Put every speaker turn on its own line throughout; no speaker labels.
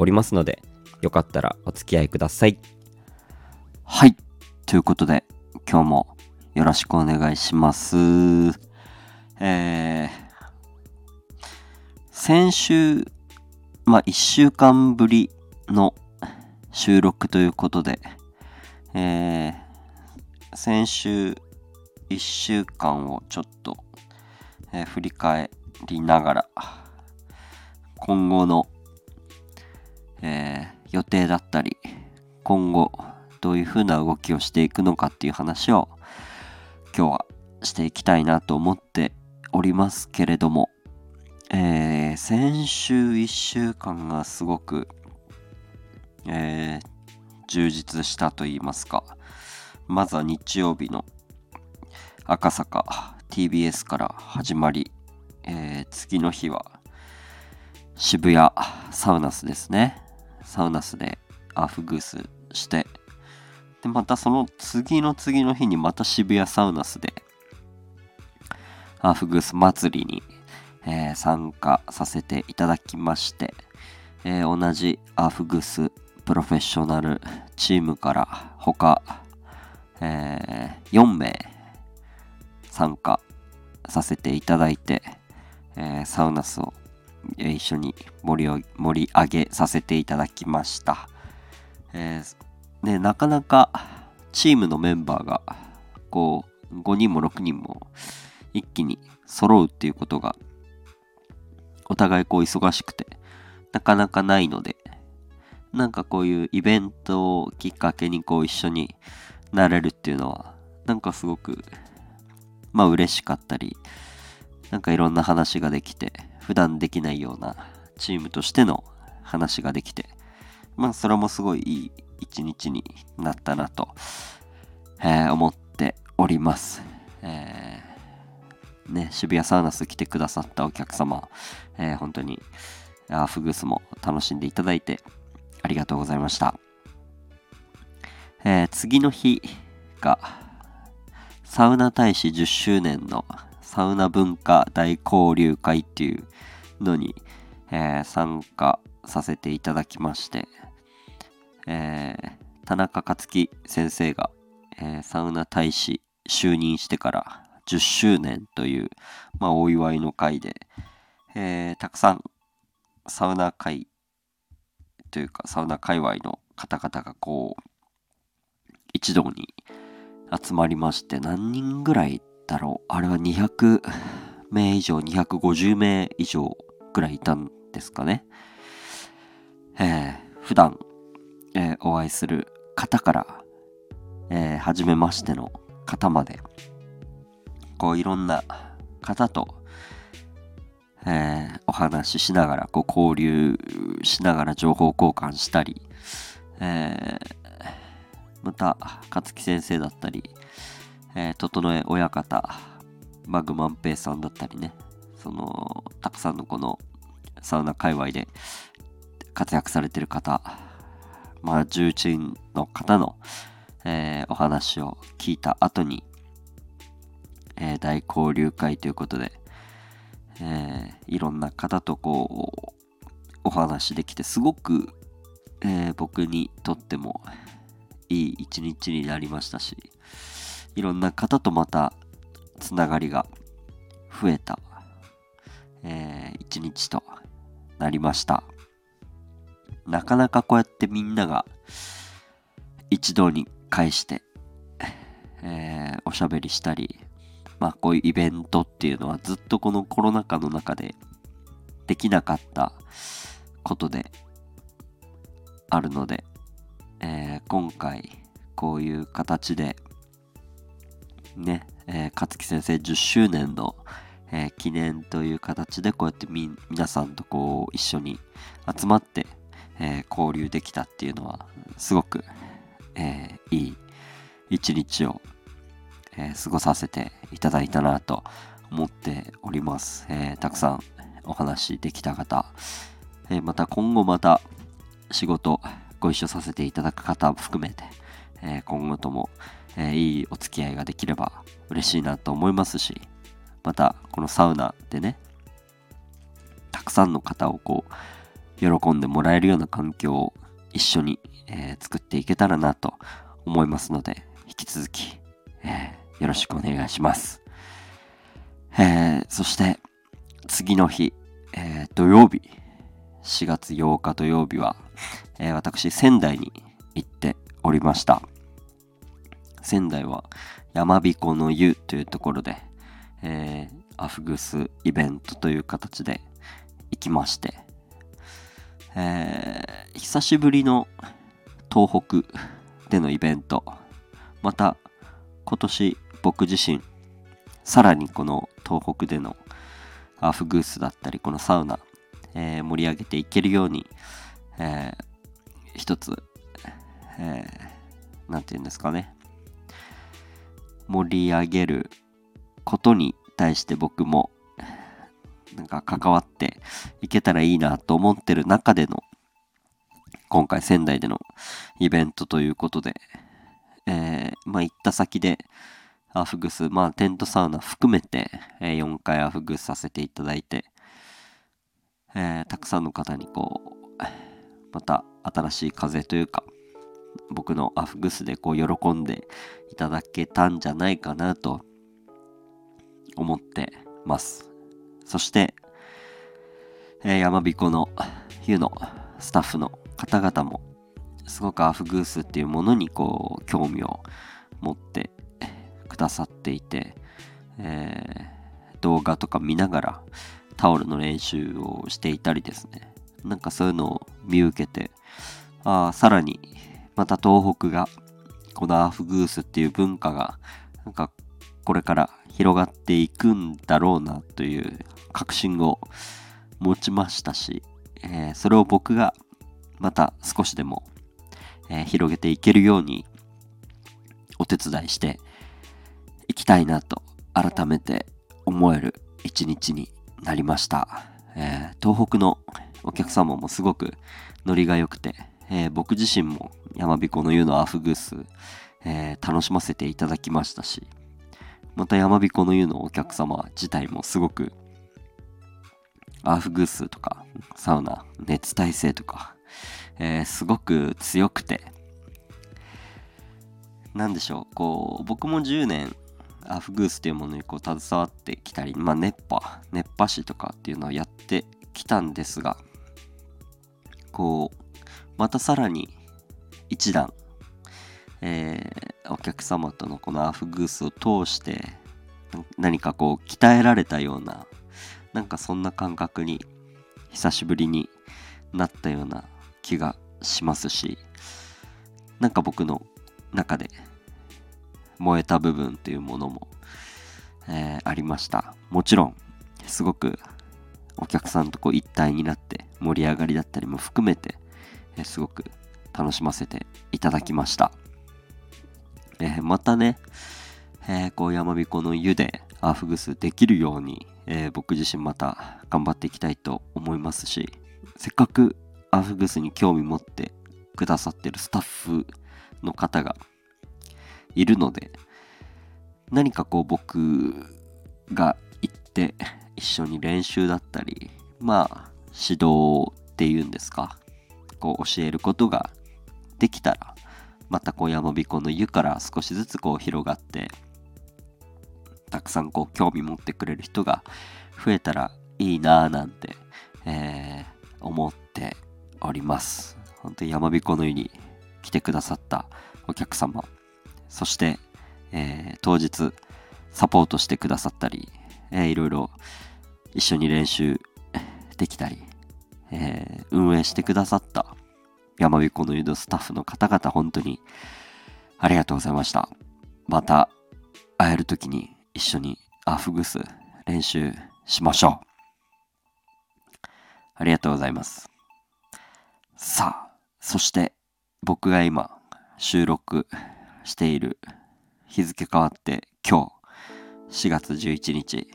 おりますのでよかったらお付き合いください。
はい。ということで今日もよろしくお願いします。えー、先週まあ1週間ぶりの収録ということでえー、先週1週間をちょっと、えー、振り返りながら今後のえー、予定だったり今後どういうふうな動きをしていくのかっていう話を今日はしていきたいなと思っておりますけれども、えー、先週1週間がすごく、えー、充実したと言いますかまずは日曜日の赤坂 TBS から始まり、えー、次の日は渋谷サウナスですね。サウナスでアフグースしてでまたその次の次の日にまた渋谷サウナスでアフグース祭りに、えー、参加させていただきまして、えー、同じアフグスプロフェッショナルチームから他、えー、4名参加させていただいて、えサウナスを一緒に盛り盛り上げさせていただきました。えー、ね、なかなかチームのメンバーがこう5人も6人も一気に揃うっていうことがお互いこう忙しくてなかなかないのでなんかこういうイベントをきっかけにこう一緒になれるっていうのはなんかすごくまあ嬉しかったりなんかいろんな話ができて普段できないようなチームとしての話ができて、まあそれもすごいいい一日になったなと、えー、思っております。えー、ね、渋谷サウナス来てくださったお客様、えー、本当にアーフグースも楽しんでいただいてありがとうございました。えー、次の日がサウナ大使10周年のサウナ文化大交流会っていうのに、えー、参加させていただきまして、えー、田中克樹先生が、えー、サウナ大使就任してから10周年という、まあ、お祝いの会で、えー、たくさんサウナ会というかサウナ界隈の方々がこう一堂に集まりまして何人ぐらいだろう。あれは200名以上250名以上ぐらいいたんですかね。えー、普段、えー、お会いする方から、えー、初めましての方までこういろんな方と、えー、お話ししながらこう交流しながら情報交換したり、えー、また勝木先生だったりえー、整え親方、マグマンペイさんだったりね、その、たくさんのこのサウナ界隈で活躍されてる方、まあ、重鎮の方の、えー、お話を聞いた後に、えー、大交流会ということで、えー、いろんな方とこう、お話できて、すごく、えー、僕にとってもいい一日になりましたし、いろんな方とまたつながりが増えた、えー、一日となりました。なかなかこうやってみんなが一堂に会して、えー、おしゃべりしたり、まあこういうイベントっていうのはずっとこのコロナ禍の中でできなかったことであるので、えー、今回こういう形でね、えー、勝木先生10周年の、えー、記念という形でこうやってみ皆さんとこう一緒に集まって、えー交流できたっていうのはすごく、えーいい一日を、えー過ごさせていただいたなと思っております、えーたくさんお話できた方、えーまた今後また仕事ご一緒させていただく方も含めて、えー今後とも、えーいいお付き合いができれば嬉しいなと思いますしまたこのサウナでねたくさんの方をこう喜んでもらえるような環境を一緒に、えー作っていけたらなと思いますので引き続き、えーよろしくお願いします、えーそして次の日、えー土曜日4月8日土曜日は、えー私仙台に行っておりました。仙台は山彦の湯というところで、えーアフグスイベントという形で行きまして、えー久しぶりの東北でのイベントまた今年僕自身さらにこの東北でのアフグースだったりこのサウナ、えー盛り上げていけるように、えー一つ、えーて言うんですかね盛り上げることに対して僕もなんか関わっていけたらいいなと思ってる中での今回仙台でのイベントということで、えーまあ行った先でアフグス、まあテントサウナ含めて、え4回アフグスさせていただいて、えーたくさんの方にこう、また新しい風というか、僕のアフグスでこう喜んでいただけたんじゃないかなと思ってます。そして、えー、山彦の湯のスタッフの方々もすごくアフグースっていうものにこう興味を持ってくださっていて、えー動画とか見ながらタオルの練習をしていたりですねなんかそういうのを見受けてああさらにまた東北がこのアフグースっていう文化がなんかこれから広がっていくんだろうなという確信を持ちましたし、えーそれを僕がまた少しでも、えー広げていけるようにお手伝いしていきたいなと改めて思える一日になりました、えー東北のお客様もすごくノリが良くて、えー僕自身も山彦の湯のアフグース、えー楽しませていただきましたしまた山彦の湯のお客様自体もすごくアフグースとかサウナ熱耐性とか、えーすごく強くてなんでしょうこう僕も10年アフグースっていうものにこう携わってきたりまあ熱波熱波師とかっていうのはやってきたんですがこうまたさらに一段えーお客様とのこのアフグースを通して何かこう鍛えられたようななんかそんな感覚に久しぶりになったような気がしますしなんか僕の中で燃えた部分っていうものも、えーありました。もちろんすごくお客さんとこう一体になって盛り上がりだったりも含めて、すごく楽しませていただきました。えーまたね、えーこう山彦の湯でアフグスできるように、えー僕自身また頑張っていきたいと思いますしせっかくアフグスに興味持ってくださってるスタッフの方がいるので何かこう僕が行って一緒に練習だったりまあ指導っていうんですかこう教えることができたらまたこう山彦の湯から少しずつこう広がってたくさんこう興味持ってくれる人が増えたらいいなぁなんて、えー思っております。本当に山彦の湯に来てくださったお客様。そして、えー当日サポートしてくださったり、えーいろいろ一緒に練習できたり、えー運営してくださった山彦の湯のスタッフの方々本当にありがとうございました。また会える時に一緒にアフグス練習しましょう。ありがとうございます。さあ、そして僕が今収録している日付変わって今日4月11日、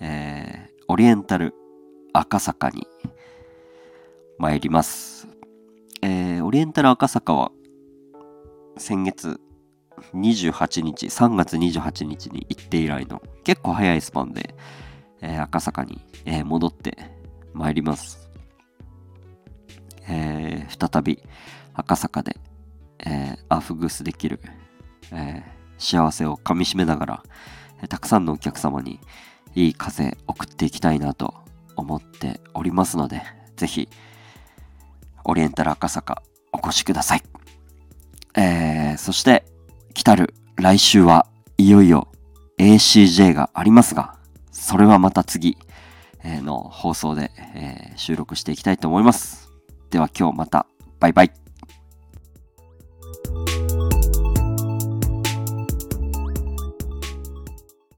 えー、オリエンタル赤坂に参ります。えー、オリエンタル赤坂は先月28日、3月28日に行って以来の結構早いスパンで、えー赤坂に、えー戻ってまいります。えー再び赤坂で、えーアフグースできる、えー幸せをかみしめながら、えたくさんのお客様にいい風送っていきたいなと思っておりますので、ぜひ、オリエンタル赤坂お越しください。えーそして、来たる来週はいよいよ ACJ がありますが、それはまた次の放送で、え収録していきたいと思います。では今日また、バイバイ。